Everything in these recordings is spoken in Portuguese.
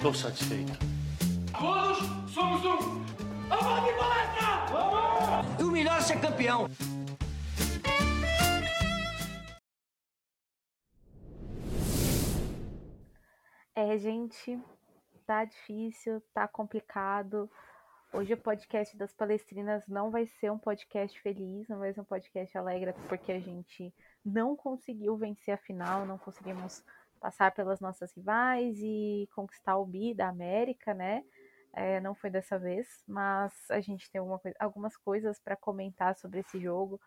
Tô satisfeito. Todos somos um. Vamos de palestra! Vamos! E o melhor é ser campeão. É, gente, tá difícil, tá complicado. Hoje o podcast das palestrinas não vai ser um podcast feliz, não vai ser um podcast alegre, porque a gente não conseguiu vencer a final, não conseguimos passar pelas nossas rivais e conquistar o bi da América, né? É, não foi dessa vez, mas a gente tem coisa, algumas coisas para comentar sobre esse jogo.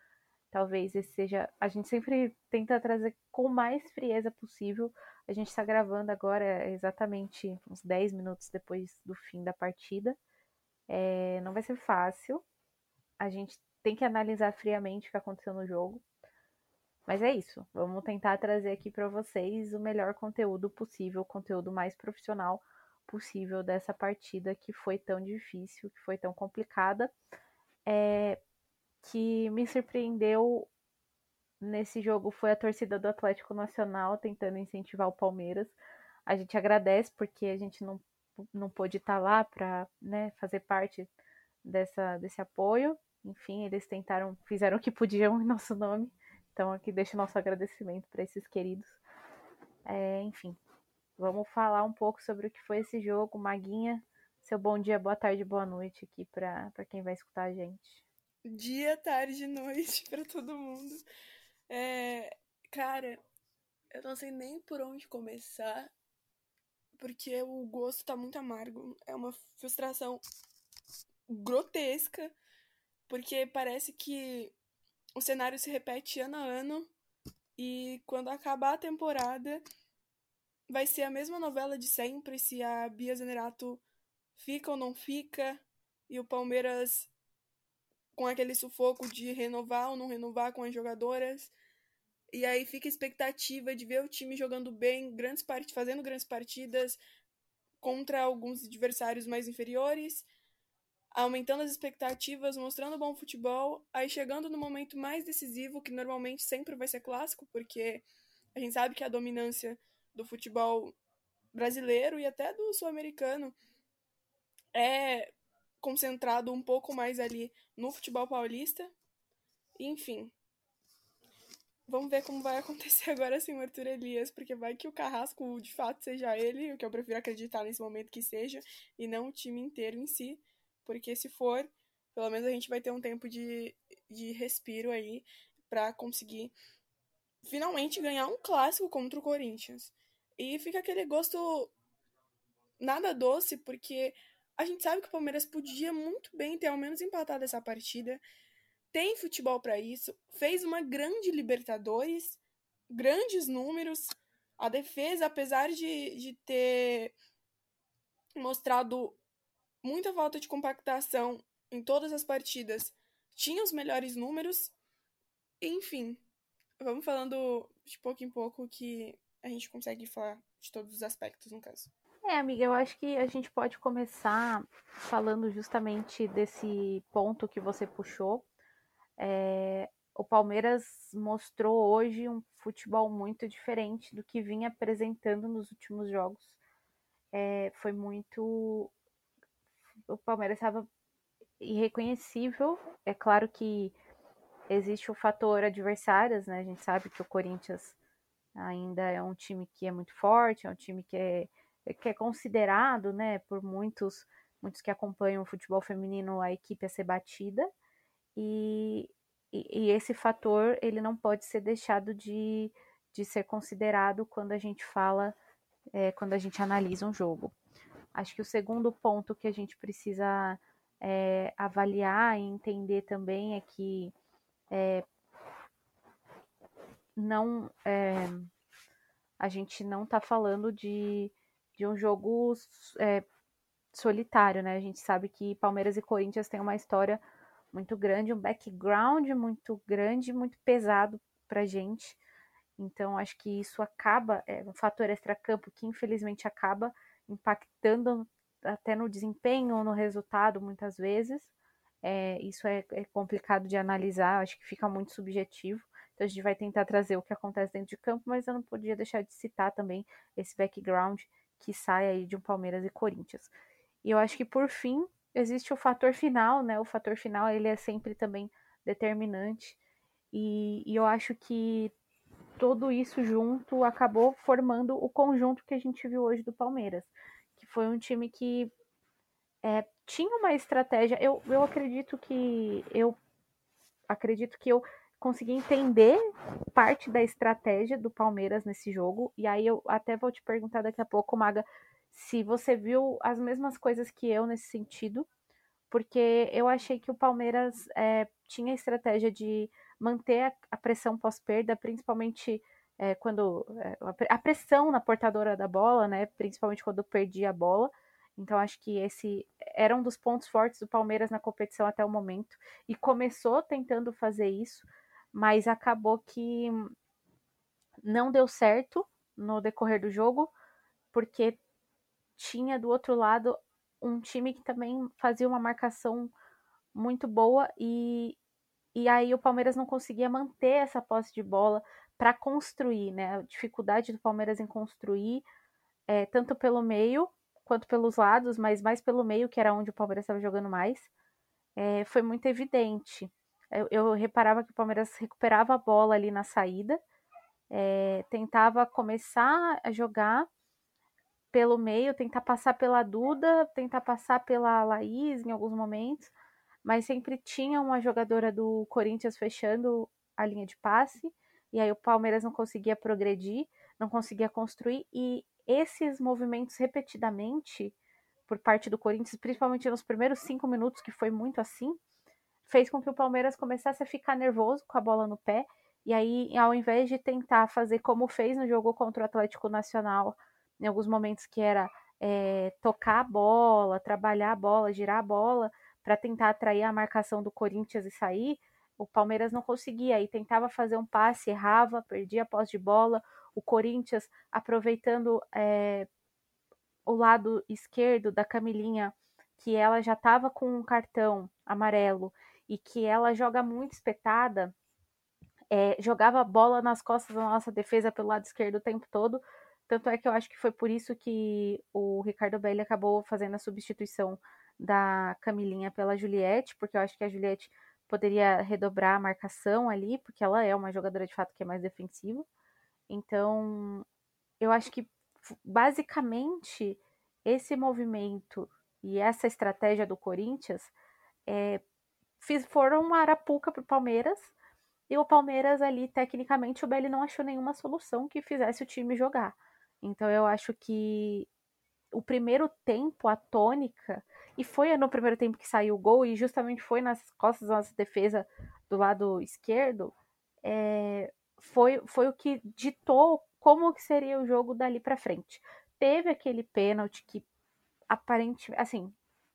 Talvez esse seja. A gente sempre tenta trazer com mais frieza possível. A gente está gravando agora exatamente uns 10 minutos depois do fim da partida. É, não vai ser fácil. A gente tem que analisar friamente o que aconteceu no jogo. Mas é isso. Vamos tentar trazer aqui para vocês o melhor conteúdo possível, o conteúdo mais profissional possível dessa partida que foi tão difícil, que foi tão complicada. É, que me surpreendeu nesse jogo foi a torcida do Atlético Nacional tentando incentivar o Palmeiras. A gente agradece porque a gente não, não pôde estar lá para né, fazer parte dessa, desse apoio. Enfim, eles tentaram, fizeram o que podiam em nosso nome. Então aqui deixo nosso agradecimento para esses queridos. É, enfim, vamos falar um pouco sobre o que foi esse jogo. Maguinha, seu bom dia, boa tarde, boa noite aqui para quem vai escutar a gente. Dia, tarde, noite para todo mundo. É, cara, eu não sei nem por onde começar, porque o gosto tá muito amargo. É uma frustração grotesca, porque parece que o cenário se repete ano a ano e quando acabar a temporada vai ser a mesma novela de sempre se a Bia Zenerato fica ou não fica e o Palmeiras com aquele sufoco de renovar ou não renovar com as jogadoras. E aí fica a expectativa de ver o time jogando bem, grandes part... fazendo grandes partidas contra alguns adversários mais inferiores, aumentando as expectativas, mostrando bom futebol, aí chegando no momento mais decisivo, que normalmente sempre vai ser clássico, porque a gente sabe que a dominância do futebol brasileiro e até do sul-americano é concentrado um pouco mais ali no futebol paulista. Enfim. Vamos ver como vai acontecer agora sem o Arthur Elias, porque vai que o Carrasco de fato seja ele, o que eu prefiro acreditar nesse momento que seja, e não o time inteiro em si, porque se for, pelo menos a gente vai ter um tempo de, de respiro aí para conseguir finalmente ganhar um clássico contra o Corinthians. E fica aquele gosto nada doce, porque a gente sabe que o Palmeiras podia muito bem ter ao menos empatado essa partida. Tem futebol para isso. Fez uma grande Libertadores, grandes números. A defesa, apesar de, de ter mostrado muita falta de compactação em todas as partidas, tinha os melhores números. Enfim, vamos falando de pouco em pouco que a gente consegue falar de todos os aspectos, no caso. É, amiga, eu acho que a gente pode começar falando justamente desse ponto que você puxou. É, o Palmeiras mostrou hoje um futebol muito diferente do que vinha apresentando nos últimos jogos. É, foi muito. O Palmeiras estava irreconhecível. É claro que existe o fator adversários, né? A gente sabe que o Corinthians ainda é um time que é muito forte, é um time que é que é considerado, né, por muitos, muitos que acompanham o futebol feminino, a equipe a ser batida, e, e, e esse fator, ele não pode ser deixado de, de ser considerado quando a gente fala, é, quando a gente analisa um jogo. Acho que o segundo ponto que a gente precisa é, avaliar e entender também é que é, não é, a gente não está falando de de um jogo solitário, né? A gente sabe que Palmeiras e Corinthians têm uma história muito grande, um background muito grande, muito pesado pra gente. Então, acho que isso acaba, é um fator extracampo que infelizmente acaba impactando até no desempenho, no resultado, muitas vezes. É, isso é, é, complicado de analisar, acho que fica muito subjetivo. Então, a gente vai tentar trazer o que acontece dentro de campo, mas eu não podia deixar de citar também esse background que sai aí de um Palmeiras e Corinthians. E eu acho que por fim existe o fator final, né? O fator final ele é sempre também determinante. E, e eu acho que tudo isso junto acabou formando o conjunto que a gente viu hoje do Palmeiras, que foi um time que é, tinha uma estratégia. Eu, eu acredito que eu acredito que eu consegui entender parte da estratégia do Palmeiras nesse jogo. E aí eu até vou te perguntar daqui a pouco, Maga, se você viu as mesmas coisas que eu nesse sentido, porque eu achei que o Palmeiras é, tinha a estratégia de manter a, pressão pós-perda, principalmente é, quando é, a pressão na portadora da bola, né? Principalmente quando perdia a bola. Então acho que esse era um dos pontos fortes do Palmeiras na competição até o momento e começou tentando fazer isso, mas acabou que não deu certo no decorrer do jogo, porque tinha do outro lado um time que também fazia uma marcação muito boa e, e aí o Palmeiras não conseguia manter essa posse de bola para construir, né? A dificuldade do Palmeiras em construir, é, tanto pelo meio quanto pelos lados, mas mais pelo meio, que era onde o Palmeiras estava jogando mais, é, foi muito evidente. Eu, eu, reparava que o Palmeiras recuperava a bola ali na saída, é, tentava começar a jogar pelo meio, tentar passar pela Duda, tentar passar pela Laís em alguns momentos, mas sempre tinha uma jogadora do Corinthians fechando a linha de passe, e aí o Palmeiras não conseguia progredir, não conseguia construir, e esses movimentos repetidamente por parte do Corinthians, principalmente nos primeiros cinco minutos, que foi muito assim, fez com que o Palmeiras começasse a ficar nervoso com a bola no pé. E aí, ao invés de tentar fazer como fez no jogo contra o Atlético Nacional, em alguns momentos que era é, tocar a bola, trabalhar a bola, girar a bola, para tentar atrair a marcação do Corinthians e sair, o Palmeiras não conseguia. E tentava fazer um passe, errava, perdia a posse de bola o Corinthians aproveitando é, o lado esquerdo da Camilinha, que ela já estava com um cartão amarelo e que ela joga muito espetada, é, jogava bola nas costas da nossa defesa pelo lado esquerdo o tempo todo. Tanto é que eu acho que foi por isso que o Ricardo Belli acabou fazendo a substituição da Camilinha pela Juliette, porque eu acho que a Juliette poderia redobrar a marcação ali, porque ela é uma jogadora de fato que é mais defensiva. Então, eu acho que basicamente esse movimento e essa estratégia do Corinthians é, fiz, foram uma arapuca para o Palmeiras. E o Palmeiras ali, tecnicamente, o Belli não achou nenhuma solução que fizesse o time jogar. Então eu acho que o primeiro tempo, a tônica, e foi no primeiro tempo que saiu o gol, e justamente foi nas costas da nossa defesa do lado esquerdo, é, foi, foi o que ditou como que seria o jogo dali para frente. Teve aquele pênalti que aparentemente, assim,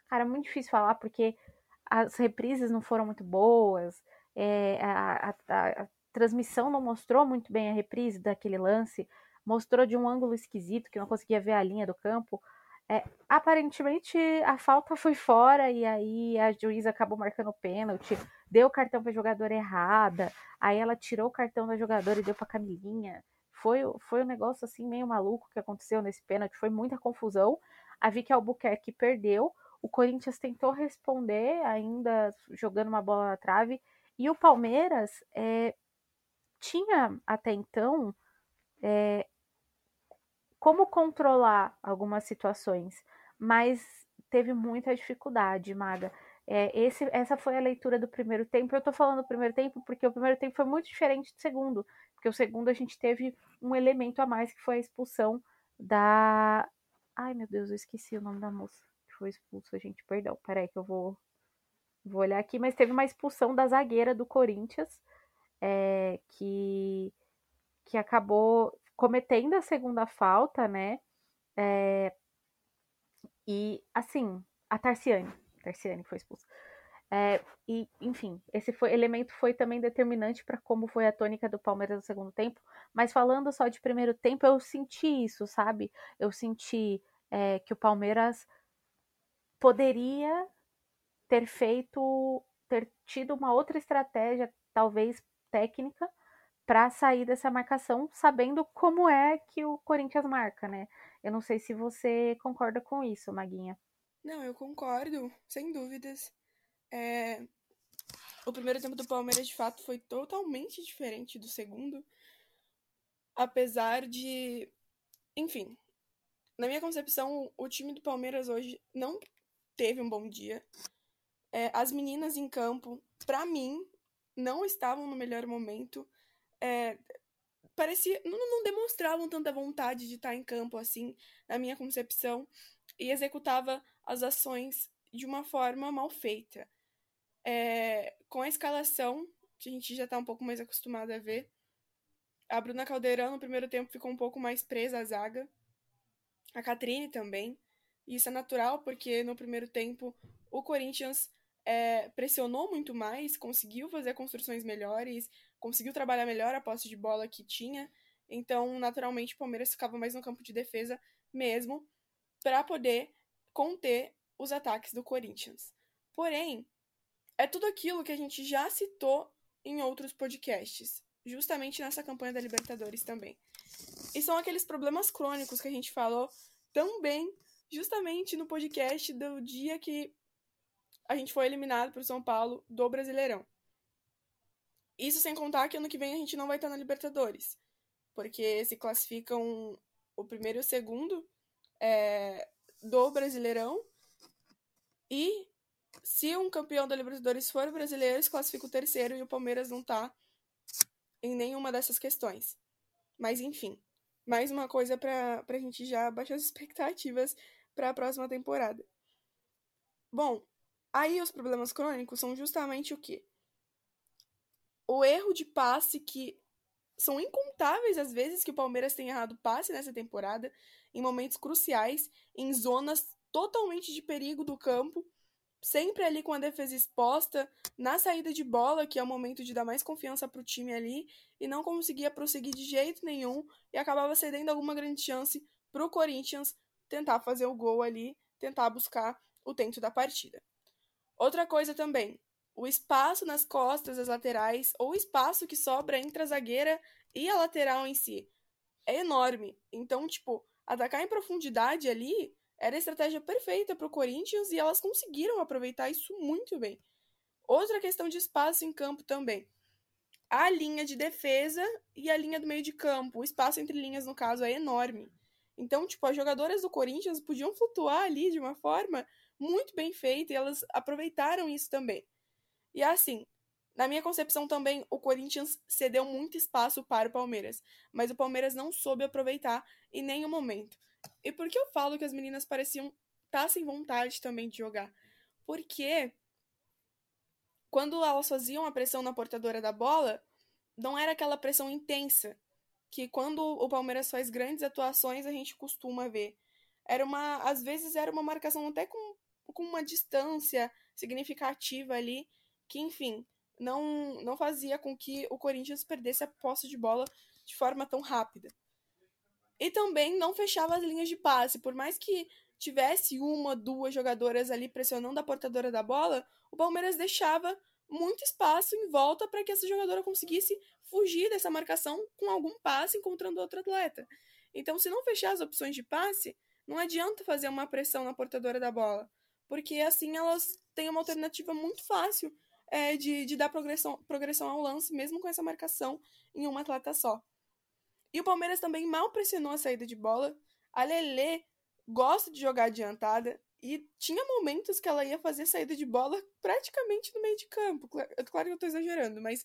cara, muito difícil falar porque as reprises não foram muito boas, é, a, a, a, transmissão não mostrou muito bem a reprise daquele lance, mostrou de um ângulo esquisito que não conseguia ver a linha do campo. É, aparentemente a falta foi fora e aí a juíza acabou marcando o pênalti, deu o cartão para jogadora errada, aí ela tirou o cartão da jogadora e deu para Camilinha. Foi, foi um negócio assim meio maluco que aconteceu nesse pênalti, foi muita confusão. A Vicky Albuquerque perdeu, o Corinthians tentou responder, ainda jogando uma bola na trave, e o Palmeiras é, tinha até então é, como controlar algumas situações, mas teve muita dificuldade, Maga. É, esse, essa foi a leitura do primeiro tempo. Eu tô falando do primeiro tempo porque o primeiro tempo foi muito diferente do segundo. Porque o segundo a gente teve um elemento a mais que foi a expulsão da. Ai meu Deus, eu esqueci o nome da moça que foi expulsa, gente. Perdão, peraí que eu vou, vou olhar aqui. Mas teve uma expulsão da zagueira do Corinthians é, que, que acabou cometendo a segunda falta, né? É, e assim, a Tarciane, Tarciane foi expulsa. É, e, enfim, esse foi, elemento foi também determinante para como foi a tônica do Palmeiras no segundo tempo. Mas falando só de primeiro tempo, eu senti isso, sabe? Eu senti é, que o Palmeiras poderia ter feito, ter tido uma outra estratégia, talvez técnica, para sair dessa marcação, sabendo como é que o Corinthians marca, né? Eu não sei se você concorda com isso, Maguinha. Não, eu concordo, sem dúvidas. É... O primeiro tempo do Palmeiras, de fato, foi totalmente diferente do segundo. Apesar de. Enfim. Na minha concepção, o time do Palmeiras hoje não teve um bom dia. É, as meninas em campo, para mim, não estavam no melhor momento. É, parecia. Não, não, demonstravam tanta vontade de estar em campo assim, na minha concepção, e executava as ações de uma forma mal feita. É, com a escalação, que a gente já está um pouco mais acostumado a ver, a Bruna Caldeirão no primeiro tempo ficou um pouco mais presa à zaga. A Catrine também. E isso é natural, porque no primeiro tempo o Corinthians é, pressionou muito mais, conseguiu fazer construções melhores, conseguiu trabalhar melhor a posse de bola que tinha. Então, naturalmente, o Palmeiras ficava mais no campo de defesa mesmo, para poder conter os ataques do Corinthians. Porém, é tudo aquilo que a gente já citou em outros podcasts, justamente nessa campanha da Libertadores também. E são aqueles problemas crônicos que a gente falou também, justamente no podcast do dia que a gente foi eliminado para o São Paulo do Brasileirão. Isso sem contar que ano que vem a gente não vai estar na Libertadores, porque se classificam o primeiro e o segundo é, do Brasileirão e se um campeão da Libertadores for brasileiro, se classifica o terceiro e o Palmeiras não tá em nenhuma dessas questões. Mas enfim, mais uma coisa pra, pra gente já baixar as expectativas para a próxima temporada. Bom, aí os problemas crônicos são justamente o quê? O erro de passe que são incontáveis as vezes que o Palmeiras tem errado passe nessa temporada, em momentos cruciais, em zonas totalmente de perigo do campo, sempre ali com a defesa exposta, na saída de bola, que é o momento de dar mais confiança para o time ali, e não conseguia prosseguir de jeito nenhum e acabava cedendo alguma grande chance para o Corinthians tentar fazer o gol ali, tentar buscar o tento da partida. Outra coisa também, o espaço nas costas das laterais ou o espaço que sobra entre a zagueira e a lateral em si é enorme. Então, tipo, atacar em profundidade ali era a estratégia perfeita para o Corinthians e elas conseguiram aproveitar isso muito bem. Outra questão de espaço em campo também. A linha de defesa e a linha do meio de campo. O espaço entre linhas, no caso, é enorme. Então, tipo, as jogadoras do Corinthians podiam flutuar ali de uma forma muito bem feita e elas aproveitaram isso também. E assim, na minha concepção também, o Corinthians cedeu muito espaço para o Palmeiras, mas o Palmeiras não soube aproveitar em nenhum momento. E por que eu falo que as meninas pareciam estar tá sem vontade também de jogar? Porque quando elas faziam a pressão na portadora da bola, não era aquela pressão intensa que quando o Palmeiras faz grandes atuações a gente costuma ver. Era uma, às vezes era uma marcação até com, com uma distância significativa ali, que enfim, não não fazia com que o Corinthians perdesse a posse de bola de forma tão rápida. E também não fechava as linhas de passe. Por mais que tivesse uma, duas jogadoras ali pressionando a portadora da bola, o Palmeiras deixava muito espaço em volta para que essa jogadora conseguisse fugir dessa marcação com algum passe encontrando outro atleta. Então, se não fechar as opções de passe, não adianta fazer uma pressão na portadora da bola, porque assim elas têm uma alternativa muito fácil é, de, de dar progressão, progressão ao lance, mesmo com essa marcação em uma atleta só. E o Palmeiras também mal pressionou a saída de bola. A Lelê gosta de jogar adiantada e tinha momentos que ela ia fazer saída de bola praticamente no meio de campo. Claro que eu tô exagerando, mas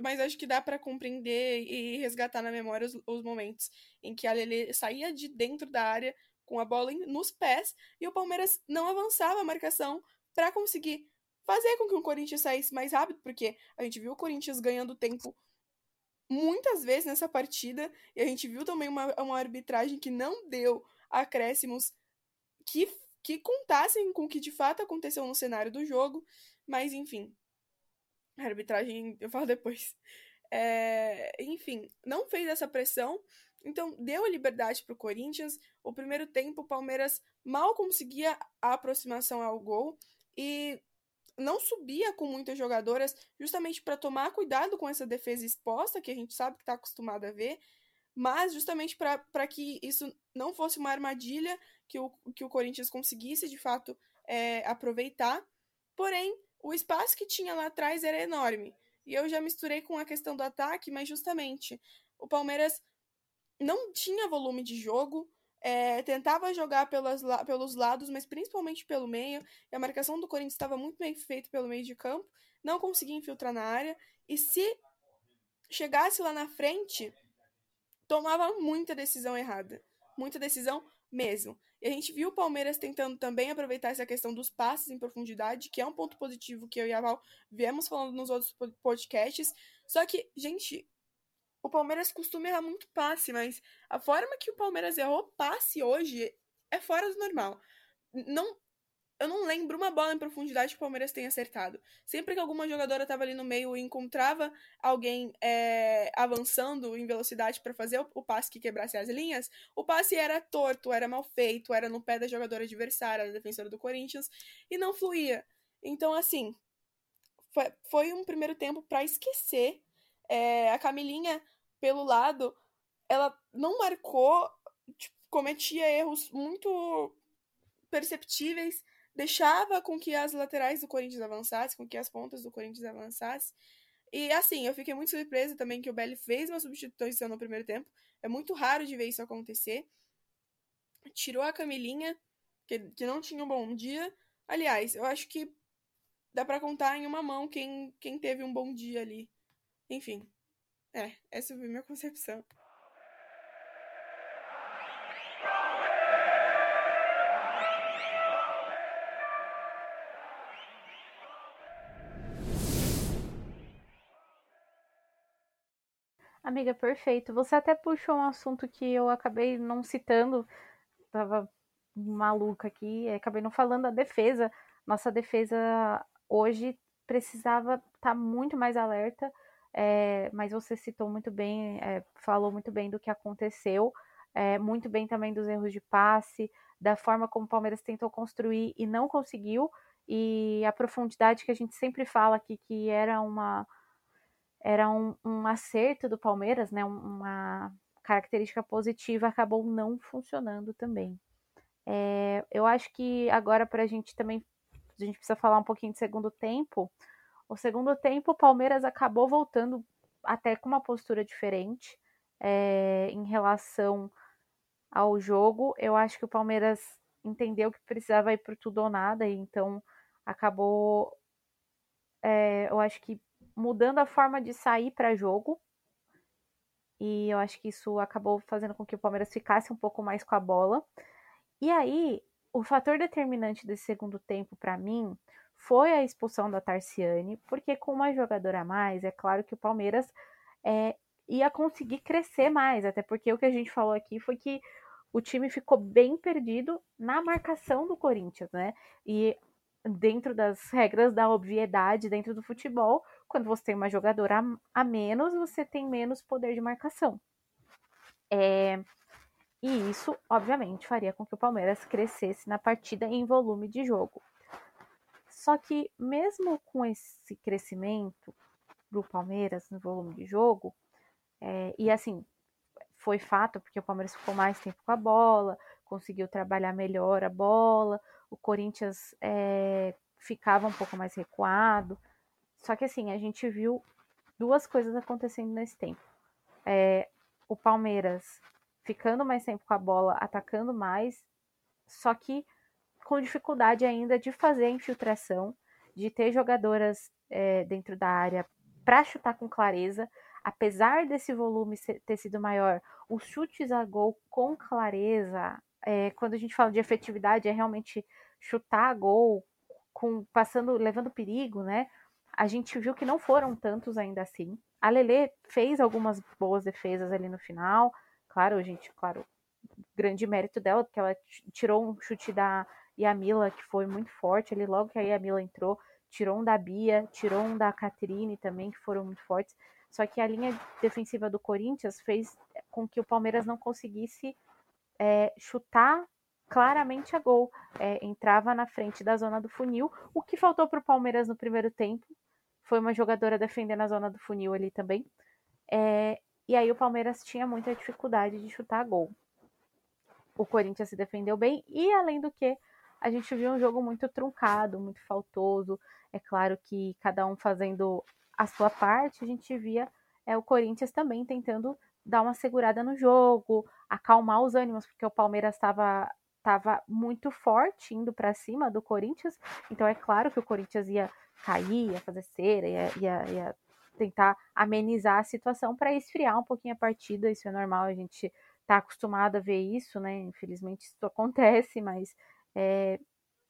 mas acho que dá para compreender e resgatar na memória os, os, momentos em que a Lele saía de dentro da área com a bola nos pés e o Palmeiras não avançava a marcação para conseguir fazer com que o Corinthians saísse mais rápido, porque a gente viu o Corinthians ganhando tempo muitas vezes nessa partida, e a gente viu também uma, uma arbitragem que não deu acréscimos que, que contassem com o que de fato aconteceu no cenário do jogo, mas enfim. A arbitragem eu falo depois. É, enfim, não fez essa pressão, então deu a liberdade para o Corinthians. O primeiro tempo, o Palmeiras mal conseguia a aproximação ao gol e não subia com muitas jogadoras, justamente para tomar cuidado com essa defesa exposta, que a gente sabe que está acostumado a ver. mas justamente para que isso não fosse uma armadilha que o, que o Corinthians conseguisse de fato é, aproveitar. Porém, o espaço que tinha lá atrás era enorme. E eu já misturei com a questão do ataque, mas justamente o Palmeiras não tinha volume de jogo, é, tentava jogar pelas, pelos lados, mas principalmente pelo meio. E a marcação do Corinthians estava muito bem feita pelo meio de campo, não conseguia infiltrar na área. E se chegasse lá na frente, tomava muita decisão errada. Muita decisão mesmo. E a gente viu o Palmeiras tentando também aproveitar essa questão dos passes em profundidade, que é um ponto positivo que eu e a Val viemos falando nos outros podcasts. Só que, gente, o Palmeiras costuma errar muito passe, mas a forma que o Palmeiras errou passe hoje é fora do normal. Não eu não lembro uma bola em profundidade que o Palmeiras tenha acertado. Sempre que alguma jogadora estava ali no meio e encontrava alguém é, avançando em velocidade para fazer o, o, passe que quebrasse as linhas, o passe era torto, era mal feito, era no pé da jogadora adversária, da defensora do Corinthians, e não fluía. Então, assim, foi, foi um primeiro tempo para esquecer. É, a Camilinha, pelo lado, ela não marcou, tipo, cometia erros muito perceptíveis deixava com que as laterais do Corinthians avançassem, com que as pontas do Corinthians avançassem. E assim, eu fiquei muito surpresa também que o Belli fez uma substituição no primeiro tempo. É muito raro de ver isso acontecer. Tirou a Camilinha, que, que não tinha um bom dia. Aliás, eu acho que dá para contar em uma mão quem, quem teve um bom dia ali. Enfim, é, essa foi minha concepção. Amiga, perfeito. Você até puxou um assunto que eu acabei não citando, tava maluca aqui, acabei não falando a defesa. Nossa defesa hoje precisava estar tá muito mais alerta, é, mas você citou muito bem, é, falou muito bem do que aconteceu, é, muito bem também dos erros de passe, da forma como o Palmeiras tentou construir e não conseguiu, e a profundidade que a gente sempre fala aqui, que era uma era um, um acerto do Palmeiras, né? Uma característica positiva acabou não funcionando também. Eu acho que agora para a gente também a gente precisa falar um pouquinho de segundo tempo. O segundo tempo, o Palmeiras acabou voltando até com uma postura diferente é, em relação ao jogo. Eu acho que o Palmeiras entendeu que precisava ir por tudo ou nada, e então acabou. É, eu acho que mudando a forma de sair para jogo. E eu acho que isso acabou fazendo com que o Palmeiras ficasse um pouco mais com a bola. E aí, o fator determinante desse segundo tempo para mim foi a expulsão da Tarciane, porque com uma jogadora a mais, é claro que o Palmeiras é, ia conseguir crescer mais, até porque o que a gente falou aqui foi que o time ficou bem perdido na marcação do Corinthians, né? E dentro das regras da obviedade dentro do futebol, quando você tem uma jogadora a, menos, você tem menos poder de marcação. É, e isso, obviamente, faria com que o Palmeiras crescesse na partida em volume de jogo. Só que, mesmo com esse crescimento do Palmeiras no volume de jogo, é, e assim, foi fato, porque o Palmeiras ficou mais tempo com a bola, conseguiu trabalhar melhor a bola, o Corinthians é, ficava um pouco mais recuado. Só que assim, a gente viu duas coisas acontecendo nesse tempo. É, o Palmeiras ficando mais tempo com a bola, atacando mais, só que com dificuldade ainda de fazer infiltração, de ter jogadoras é, dentro da área para chutar com clareza. Apesar desse volume ter sido maior, os chutes a gol com clareza, é, quando a gente fala de efetividade, é realmente chutar a gol, com, passando, levando perigo, né? A gente viu que não foram tantos ainda assim. A Lele fez algumas boas defesas ali no final. Claro, gente, claro, grande mérito dela, porque ela tirou um chute da Yamila, que foi muito forte ali, logo que a Yamila entrou, tirou um da Bia, tirou um da Caterine também, que foram muito fortes. Só que a linha defensiva do Corinthians fez com que o Palmeiras não conseguisse é, chutar claramente a gol. É, entrava na frente da zona do funil. O que faltou para o Palmeiras no primeiro tempo foi uma jogadora defendendo a zona do funil ali também. É, E aí o Palmeiras tinha muita dificuldade de chutar gol. O Corinthians se defendeu bem e além do que a gente viu um jogo muito truncado, muito faltoso. É claro que cada um fazendo a sua parte, a gente via é, o Corinthians também tentando dar uma segurada no jogo, acalmar os ânimos, porque o Palmeiras estava tava muito forte indo para cima do Corinthians. Então é claro que o Corinthians ia cair, ia fazer cera, ia, ia, ia tentar amenizar a situação para esfriar um pouquinho a partida. Isso é normal, a gente está acostumado a ver isso, né? Infelizmente isso acontece, mas é,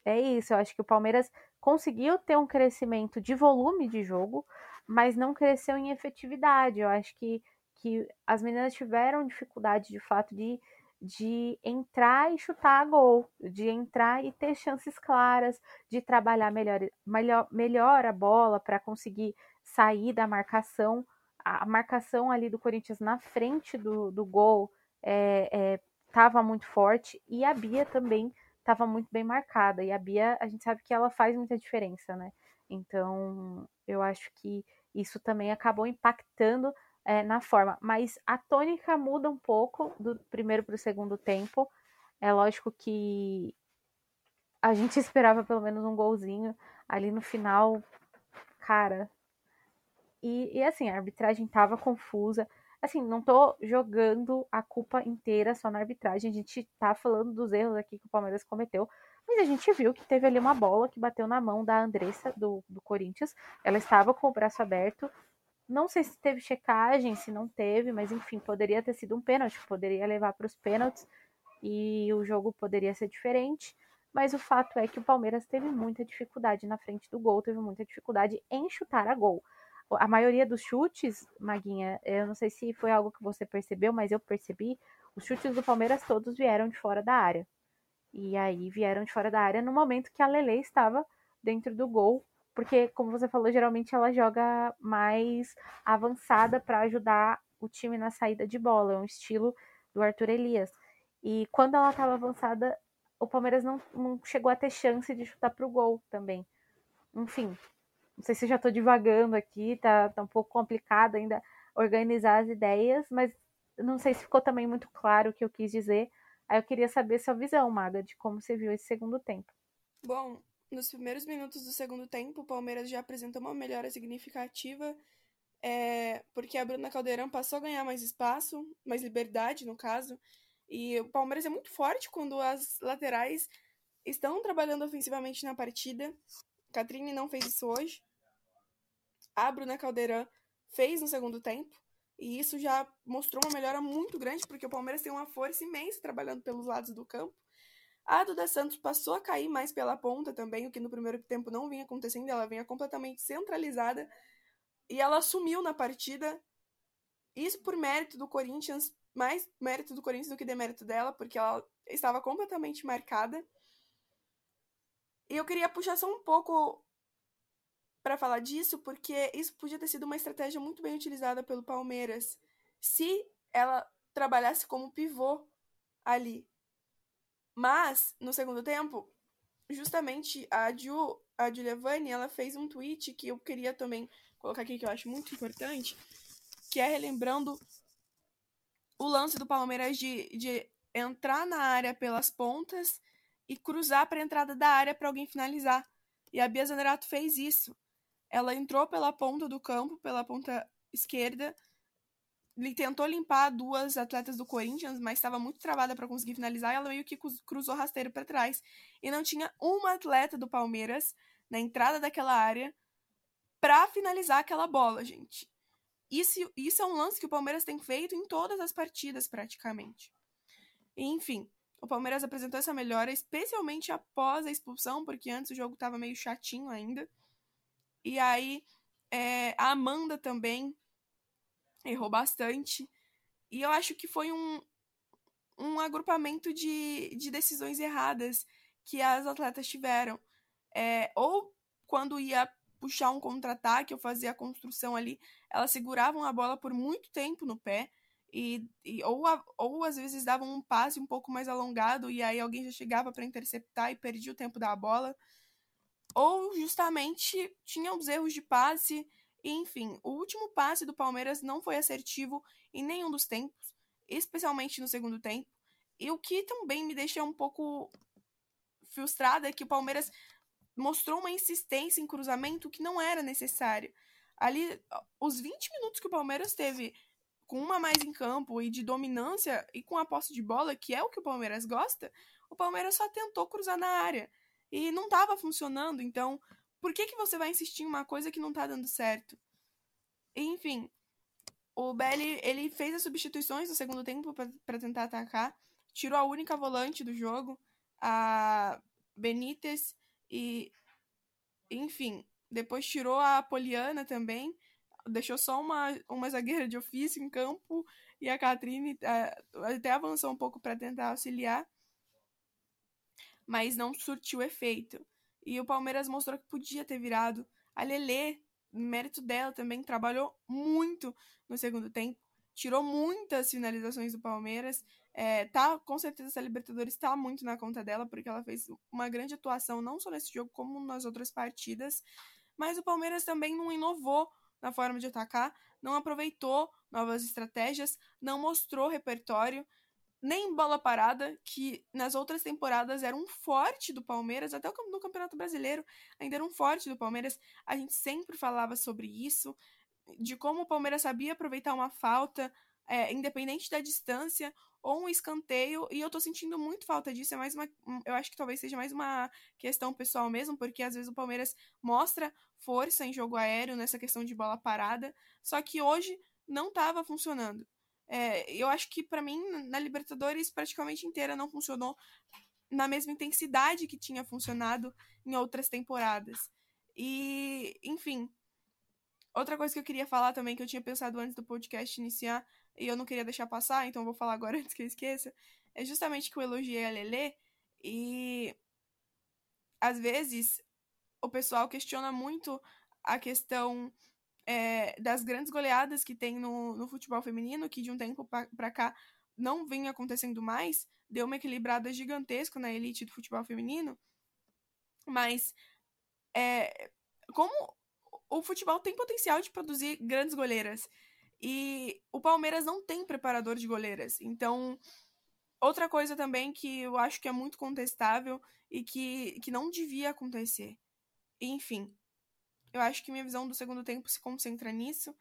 é isso. Eu acho que o Palmeiras conseguiu ter um crescimento de volume de jogo, mas não cresceu em efetividade. Eu acho que, que as meninas tiveram dificuldade de fato de, de entrar e chutar gol, de entrar e ter chances claras, de trabalhar melhor, melhor, melhor a bola para conseguir sair da marcação. A marcação ali do Corinthians na frente do, do gol estava é, é, muito forte e a Bia também estava muito bem marcada. E a Bia, a gente sabe que ela faz muita diferença, né? Então, eu acho que isso também acabou impactando é, na forma. Mas a tônica muda um pouco do primeiro para o segundo tempo. É lógico que a gente esperava pelo menos um golzinho ali no final, cara. E, e assim, a arbitragem estava confusa assim, não tô jogando a culpa inteira só na arbitragem. A gente tá falando dos erros aqui que o Palmeiras cometeu. Mas a gente viu que teve ali uma bola que bateu na mão da Andressa, do, do Corinthians. Ela estava com o braço aberto. Não sei se teve checagem, se não teve, mas enfim, poderia ter sido um pênalti, poderia levar para os pênaltis e o jogo poderia ser diferente. Mas o fato é que o Palmeiras teve muita dificuldade na frente do gol, teve muita dificuldade em chutar a gol a maioria dos chutes, Maguinha, eu não sei se foi algo que você percebeu, mas eu percebi, os chutes do Palmeiras todos vieram de fora da área. E aí vieram de fora da área no momento que a Lele estava dentro do gol, porque como você falou, geralmente ela joga mais avançada para ajudar o time na saída de bola, é um estilo do Arthur Elias. E quando ela estava avançada, o Palmeiras não, não chegou a ter chance de chutar para o gol também. Enfim, não sei se já estou divagando aqui, tá, tá um pouco complicado ainda organizar as ideias, mas não sei se ficou também muito claro o que eu quis dizer. Aí eu queria saber sua visão, Maga, de como você viu esse segundo tempo. Bom, nos primeiros minutos do segundo tempo, o Palmeiras já apresentou uma melhora significativa, é, porque a Bruna Caldeirão passou a ganhar mais espaço, mais liberdade, no caso, e o Palmeiras é muito forte quando as laterais estão trabalhando ofensivamente na partida. Catrine não fez isso hoje. A Bruna Caldeirão fez no segundo tempo. E isso já mostrou uma melhora muito grande, porque o Palmeiras tem uma força imensa trabalhando pelos lados do campo. A Duda Santos passou a cair mais pela ponta também, o que no primeiro tempo não vinha acontecendo. Ela vinha completamente centralizada. E ela assumiu na partida. Isso por mérito do Corinthians, mais mérito do Corinthians do que demérito dela, porque ela estava completamente marcada. Eu queria puxar só um pouco para falar disso, porque isso podia ter sido uma estratégia muito bem utilizada pelo Palmeiras se ela trabalhasse como pivô ali. Mas, no segundo tempo, justamente a Ju, a Giuliani, ela fez um tweet que eu queria também colocar aqui, que eu acho muito importante, que é relembrando o lance do Palmeiras de, de entrar na área pelas pontas e cruzar para a entrada da área para alguém finalizar. E a Bia Zanerato fez isso. Ela entrou pela ponta do campo, pela ponta esquerda, ele tentou limpar duas atletas do Corinthians, mas estava muito travada para conseguir finalizar. E ela meio que cruzou rasteiro para trás e não tinha uma atleta do Palmeiras na entrada daquela área para finalizar aquela bola, gente. Isso, isso é um lance que o Palmeiras tem feito em todas as partidas, praticamente. Enfim, o Palmeiras apresentou essa melhora, especialmente após a expulsão, porque antes o jogo estava meio chatinho ainda. E aí é, a Amanda também errou bastante. E eu acho que foi um, um agrupamento de, de decisões erradas que as atletas tiveram. É, ou quando ia puxar um contra-ataque ou fazer a construção ali, elas seguravam a bola por muito tempo no pé e, e ou, a, ou às vezes davam um passe um pouco mais alongado e aí alguém já chegava para interceptar e perdia o tempo da bola, ou justamente tinha os erros de passe. E, enfim, o último passe do Palmeiras não foi assertivo em nenhum dos tempos, especialmente no segundo tempo. E o que também me deixa um pouco frustrada é que o Palmeiras mostrou uma insistência em cruzamento que não era necessário. Ali, os 20 minutos que o Palmeiras teve com uma mais em campo e de dominância e com a posse de bola, que é o que o Palmeiras gosta, o Palmeiras só tentou cruzar na área e não estava funcionando. Então, por que, que você vai insistir em uma coisa que não está dando certo? Enfim, o Belly ele fez as substituições no segundo tempo para tentar atacar, tirou a única volante do jogo, a Benítez e enfim, depois tirou a Poliana também, deixou só uma, uma zagueira de ofício em campo e a Catrine é, até avançou um pouco para tentar auxiliar, mas não surtiu efeito. E o Palmeiras mostrou que podia ter virado. A Lelê, mérito dela também, trabalhou muito no segundo tempo, tirou muitas finalizações do Palmeiras. É, tá, com certeza essa Libertadores está muito na conta dela, porque ela fez uma grande atuação, não só nesse jogo, como nas outras partidas. Mas o Palmeiras também não inovou na forma de atacar, não aproveitou novas estratégias, não mostrou repertório, nem bola parada, que nas outras temporadas era um forte do Palmeiras, até no Campeonato Brasileiro ainda era um forte do Palmeiras. A gente sempre falava sobre isso, de como o Palmeiras sabia aproveitar uma falta, é, independente da distância, ou um escanteio, e eu tô sentindo muito falta disso. É mais uma. Eu acho que talvez seja mais uma questão pessoal mesmo, porque às vezes o Palmeiras mostra força em jogo aéreo nessa questão de bola parada, só que hoje não estava funcionando. É, eu acho que para mim na Libertadores praticamente inteira não funcionou na mesma intensidade que tinha funcionado em outras temporadas. E, enfim, outra coisa que eu queria falar também que eu tinha pensado antes do podcast iniciar e eu não queria deixar passar, então vou falar agora antes que eu esqueça, é justamente que eu elogiei a Lelê e às vezes o pessoal questiona muito a questão é, das grandes goleadas que tem no, no futebol feminino, que de um tempo para cá não vem acontecendo mais, deu uma equilibrada gigantesca na elite do futebol feminino, mas é, como o futebol tem potencial de produzir grandes goleiras, e o Palmeiras não tem preparador de goleiras. Então, outra coisa também que eu acho que é muito contestável e que, que não devia acontecer. Enfim, eu acho que minha visão do segundo tempo se concentra nisso,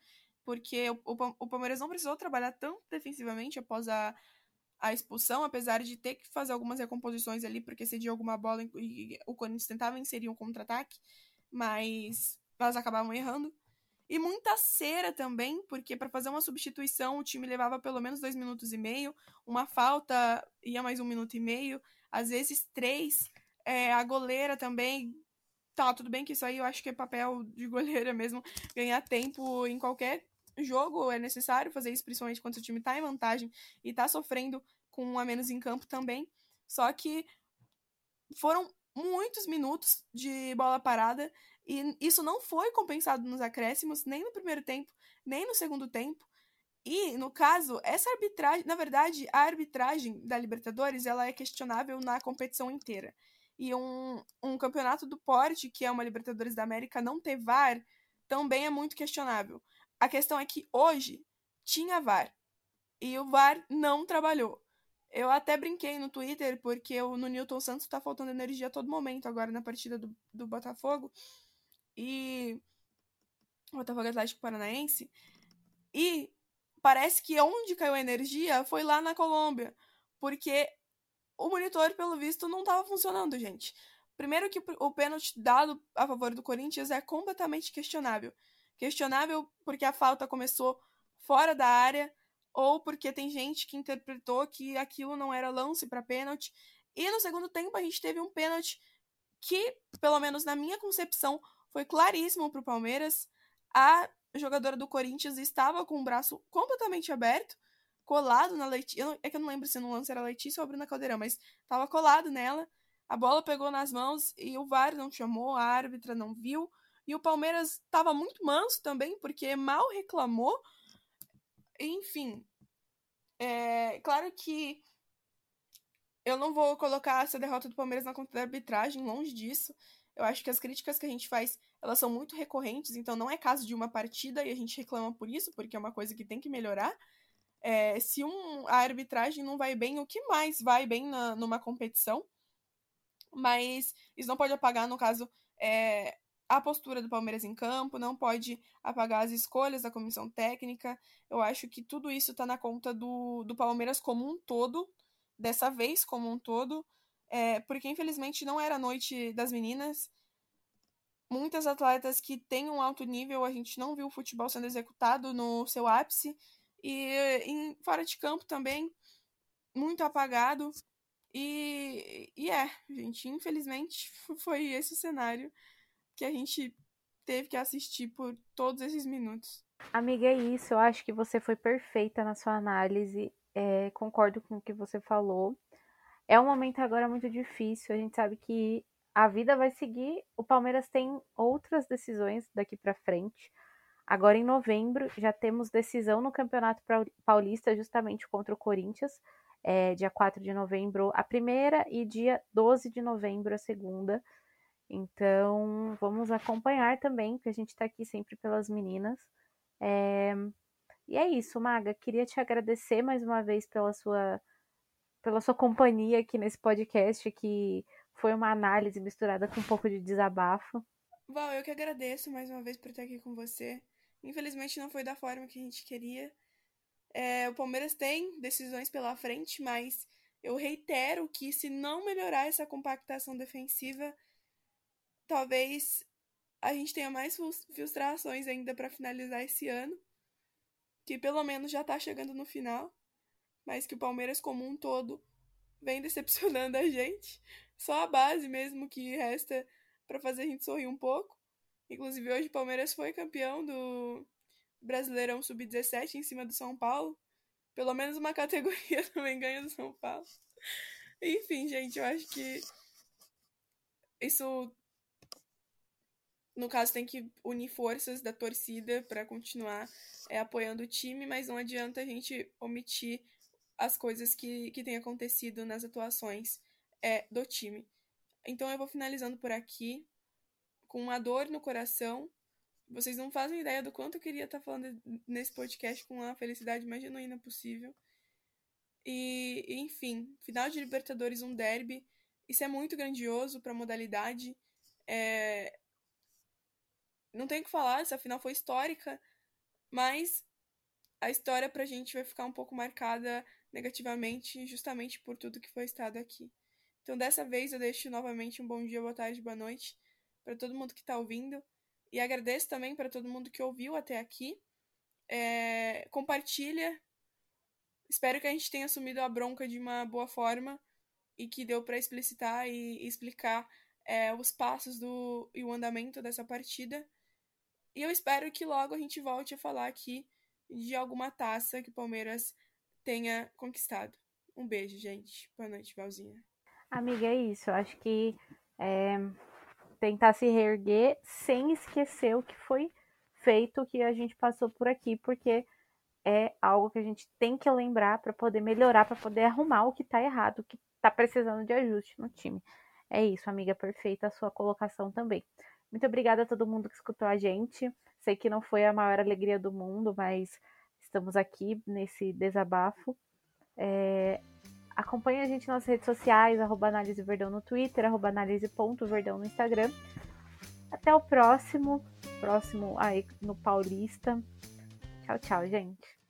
porque o, o, o Palmeiras não precisou trabalhar tão defensivamente após a, a expulsão, apesar de ter que fazer algumas recomposições ali, porque cedia alguma bola e o Corinthians tentava inserir um contra-ataque, mas elas acabavam errando. E muita cera também, porque para fazer uma substituição o time levava pelo menos dois minutos e meio, uma falta ia mais um minuto e meio, às vezes três. É, a goleira também. Tá, tudo bem que isso aí eu acho que é papel de goleira mesmo, ganhar tempo em qualquer jogo é necessário fazer isso, principalmente quando o time tá em vantagem e tá sofrendo com um a menos em campo também. Só que foram muitos minutos de bola parada e isso não foi compensado nos acréscimos, nem no primeiro tempo, nem no segundo tempo. E, no caso, essa arbitragem, na verdade, a arbitragem da Libertadores, ela é questionável na competição inteira. E um, um campeonato do porte, que é uma Libertadores da América, não ter VAR, também é muito questionável. A questão é que hoje tinha VAR. E o VAR não trabalhou. Eu até brinquei no Twitter, porque o, no Newton Santos tá faltando energia a todo momento agora na partida do, do Botafogo e Botafogo Atlético Paranaense. E parece que onde caiu a energia foi lá na Colômbia, porque o monitor, pelo visto, não estava funcionando, gente. Primeiro que o pênalti dado a favor do Corinthians é completamente questionável. Questionável porque a falta começou fora da área ou porque tem gente que interpretou que aquilo não era lance para pênalti. E no segundo tempo a gente teve um pênalti que, pelo menos na minha concepção, foi claríssimo para o Palmeiras. A jogadora do Corinthians estava com o braço completamente aberto, colado na Letícia. É que eu não lembro se no lance era Letícia ou a Bruna Caldeirão, mas estava colado nela. A bola pegou nas mãos e o VAR não chamou, a árbitra não viu. E o Palmeiras estava muito manso também, porque mal reclamou. Enfim, é claro que eu não vou colocar essa derrota do Palmeiras na conta da arbitragem, longe disso. Eu acho que as críticas que a gente faz, elas são muito recorrentes, então não é caso de uma partida e a gente reclama por isso, porque é uma coisa que tem que melhorar. É, se um, a arbitragem não vai bem, o que mais vai bem na, numa competição? Mas isso não pode apagar, no caso, é, a postura do Palmeiras em campo, não pode apagar as escolhas da comissão técnica. Eu acho que tudo isso está na conta do, do Palmeiras como um todo, dessa vez como um todo, é, porque infelizmente não era a noite das meninas. Muitas atletas que têm um alto nível, a gente não viu o futebol sendo executado no seu ápice. E em, fora de campo também, muito apagado. E, e é, gente, infelizmente foi esse o cenário que a gente teve que assistir por todos esses minutos. Amiga, é isso. Eu acho que você foi perfeita na sua análise. É, concordo com o que você falou. É um momento agora muito difícil. A gente sabe que a vida vai seguir. O Palmeiras tem outras decisões daqui para frente. Agora em novembro já temos decisão no Campeonato Paulista, justamente contra o Corinthians, é, dia 4 de novembro a primeira e dia 12 de novembro a segunda. Então vamos acompanhar também, porque a gente está aqui sempre pelas meninas. É... E é isso, Maga. Queria te agradecer mais uma vez pela sua, pela sua companhia aqui nesse podcast, que foi uma análise misturada com um pouco de desabafo. Val, eu que agradeço mais uma vez por estar aqui com você. Infelizmente não foi da forma que a gente queria. É, o Palmeiras tem decisões pela frente, mas eu reitero que se não melhorar essa compactação defensiva, talvez a gente tenha mais frustrações ainda para finalizar esse ano, que pelo menos já tá chegando no final, mas que o Palmeiras como um todo vem decepcionando a gente. Só a base mesmo que resta para fazer a gente sorrir um pouco. Inclusive, hoje o Palmeiras foi campeão do Brasileirão Sub-17 em cima do São Paulo. Pelo menos uma categoria também ganha do São Paulo. Enfim, gente, eu acho que isso, no caso, tem que unir forças da torcida para continuar é, apoiando o time, mas não adianta a gente omitir as coisas que, que têm acontecido nas atuações é, do time. Então eu vou finalizando por aqui com uma dor no coração. Vocês não fazem ideia do quanto eu queria estar falando nesse podcast com a felicidade mais genuína possível. E, enfim, final de Libertadores, um derby. Isso é muito grandioso para a modalidade. É... Não tem o que falar, essa final foi histórica, mas a história pra gente vai ficar um pouco marcada negativamente, justamente por tudo que foi estado aqui. Então, dessa vez, eu deixo novamente um bom dia, boa tarde, boa noite para todo mundo que está ouvindo. E agradeço também para todo mundo que ouviu até aqui. É, compartilha. Espero que a gente tenha assumido a bronca de uma boa forma e que deu para explicitar e explicar é, os passos do, e o andamento dessa partida. E eu espero que logo a gente volte a falar aqui de alguma taça que o Palmeiras tenha conquistado. Um beijo, gente. Boa noite, Valzinha. Amiga, é isso. Eu acho que é, tentar se reerguer sem esquecer o que foi feito, o que a gente passou por aqui, porque é algo que a gente tem que lembrar para poder melhorar, para poder arrumar o que está errado, o que está precisando de ajuste no time. É isso, amiga, perfeita a sua colocação também. Muito obrigada a todo mundo que escutou a gente. Sei que não foi a maior alegria do mundo, mas estamos aqui nesse desabafo. É, Acompanhe a gente nas redes sociais, arroba análise verdão no Twitter, arroba análise.verdão no Instagram. Até o próximo, próximo aí no Paulista. Tchau, tchau, gente.